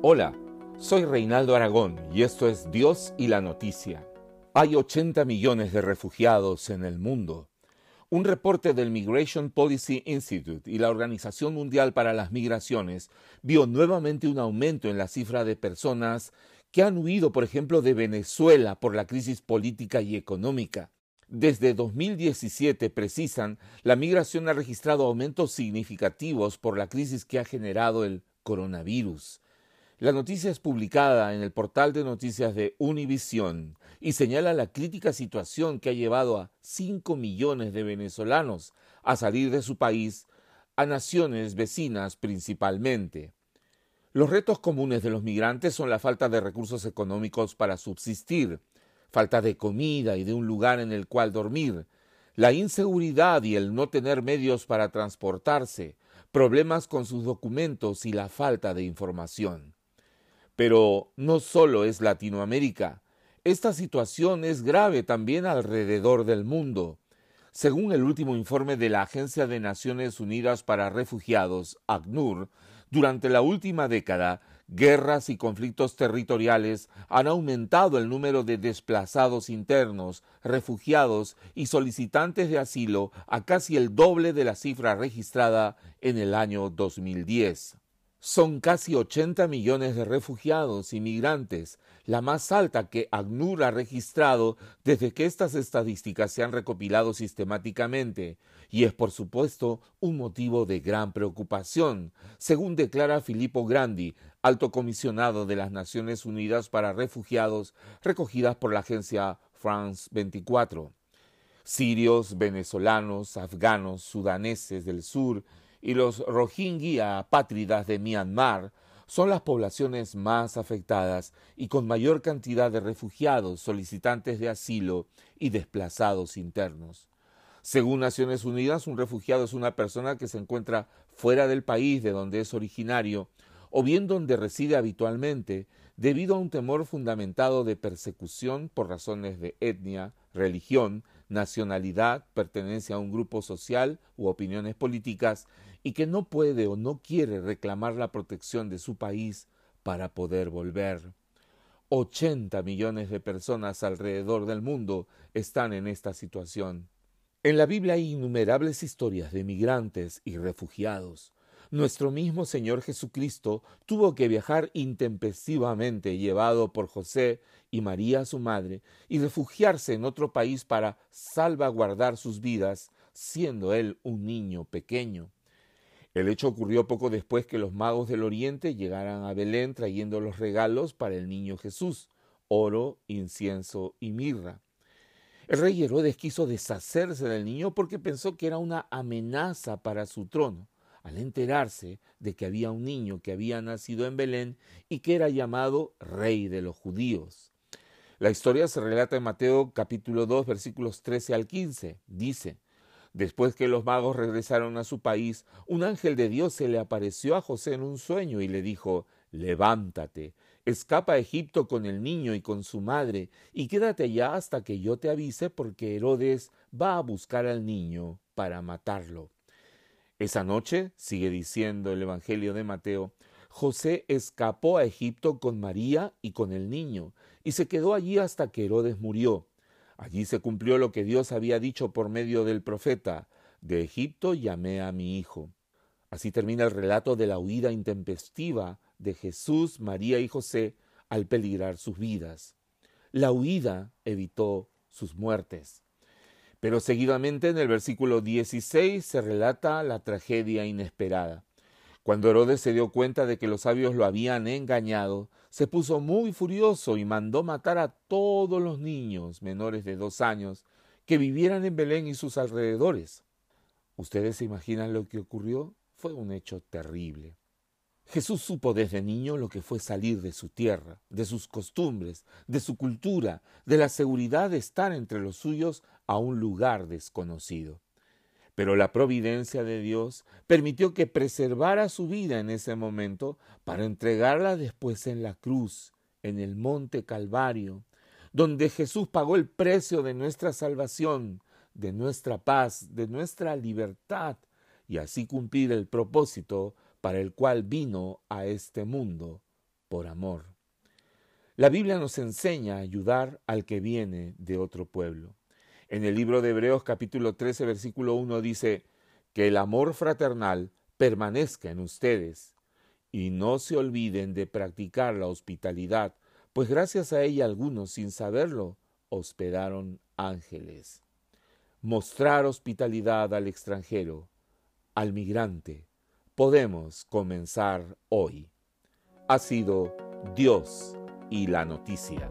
Hola, soy Reinaldo Aragón y esto es Dios y la Noticia. Hay 80 millones de refugiados en el mundo. Un reporte del Migration Policy Institute y la Organización Mundial para las Migraciones vio nuevamente un aumento en la cifra de personas que han huido, por ejemplo, de Venezuela por la crisis política y económica. Desde 2017, precisan, la migración ha registrado aumentos significativos por la crisis que ha generado el coronavirus. La noticia es publicada en el portal de noticias de Univision y señala la crítica situación que ha llevado a 5 millones de venezolanos a salir de su país a naciones vecinas principalmente. Los retos comunes de los migrantes son la falta de recursos económicos para subsistir, falta de comida y de un lugar en el cual dormir, la inseguridad y el no tener medios para transportarse, problemas con sus documentos y la falta de información. Pero no solo es Latinoamérica. Esta situación es grave también alrededor del mundo. Según el último informe de la Agencia de Naciones Unidas para Refugiados, ACNUR, durante la última década, guerras y conflictos territoriales han aumentado el número de desplazados internos, refugiados y solicitantes de asilo a casi el doble de la cifra registrada en el año 2010. Son casi 80 millones de refugiados y migrantes, la más alta que ACNUR ha registrado desde que estas estadísticas se han recopilado sistemáticamente, y es por supuesto un motivo de gran preocupación, según declara Filippo Grandi, alto comisionado de las Naciones Unidas para Refugiados, recogidas por la agencia France 24. Sirios, venezolanos, afganos, sudaneses del sur y los Rohingya apátridas de Myanmar son las poblaciones más afectadas y con mayor cantidad de refugiados, solicitantes de asilo y desplazados internos. Según Naciones Unidas, un refugiado es una persona que se encuentra fuera del país de donde es originario o bien donde reside habitualmente, debido a un temor fundamentado de persecución por razones de etnia, religión, nacionalidad, pertenencia a un grupo social u opiniones políticas, y que no puede o no quiere reclamar la protección de su país para poder volver. 80 millones de personas alrededor del mundo están en esta situación. En la Biblia hay innumerables historias de migrantes y refugiados. Nuestro mismo Señor Jesucristo tuvo que viajar intempestivamente, llevado por José y María su madre, y refugiarse en otro país para salvaguardar sus vidas, siendo él un niño pequeño. El hecho ocurrió poco después que los magos del Oriente llegaran a Belén trayendo los regalos para el niño Jesús, oro, incienso y mirra. El rey Herodes quiso deshacerse del niño porque pensó que era una amenaza para su trono al enterarse de que había un niño que había nacido en Belén y que era llamado Rey de los judíos. La historia se relata en Mateo capítulo 2 versículos 13 al 15. Dice, Después que los magos regresaron a su país, un ángel de Dios se le apareció a José en un sueño y le dijo, Levántate, escapa a Egipto con el niño y con su madre, y quédate allá hasta que yo te avise porque Herodes va a buscar al niño para matarlo. Esa noche, sigue diciendo el Evangelio de Mateo, José escapó a Egipto con María y con el niño, y se quedó allí hasta que Herodes murió. Allí se cumplió lo que Dios había dicho por medio del profeta, de Egipto llamé a mi hijo. Así termina el relato de la huida intempestiva de Jesús, María y José al peligrar sus vidas. La huida evitó sus muertes. Pero seguidamente en el versículo 16 se relata la tragedia inesperada. Cuando Herodes se dio cuenta de que los sabios lo habían engañado, se puso muy furioso y mandó matar a todos los niños menores de dos años que vivieran en Belén y sus alrededores. ¿Ustedes se imaginan lo que ocurrió? Fue un hecho terrible. Jesús supo desde niño lo que fue salir de su tierra, de sus costumbres, de su cultura, de la seguridad de estar entre los suyos a un lugar desconocido. Pero la providencia de Dios permitió que preservara su vida en ese momento para entregarla después en la cruz, en el monte Calvario, donde Jesús pagó el precio de nuestra salvación, de nuestra paz, de nuestra libertad, y así cumplir el propósito para el cual vino a este mundo, por amor. La Biblia nos enseña a ayudar al que viene de otro pueblo. En el libro de Hebreos capítulo 13 versículo 1 dice, que el amor fraternal permanezca en ustedes y no se olviden de practicar la hospitalidad, pues gracias a ella algunos, sin saberlo, hospedaron ángeles. Mostrar hospitalidad al extranjero, al migrante, podemos comenzar hoy. Ha sido Dios y la noticia.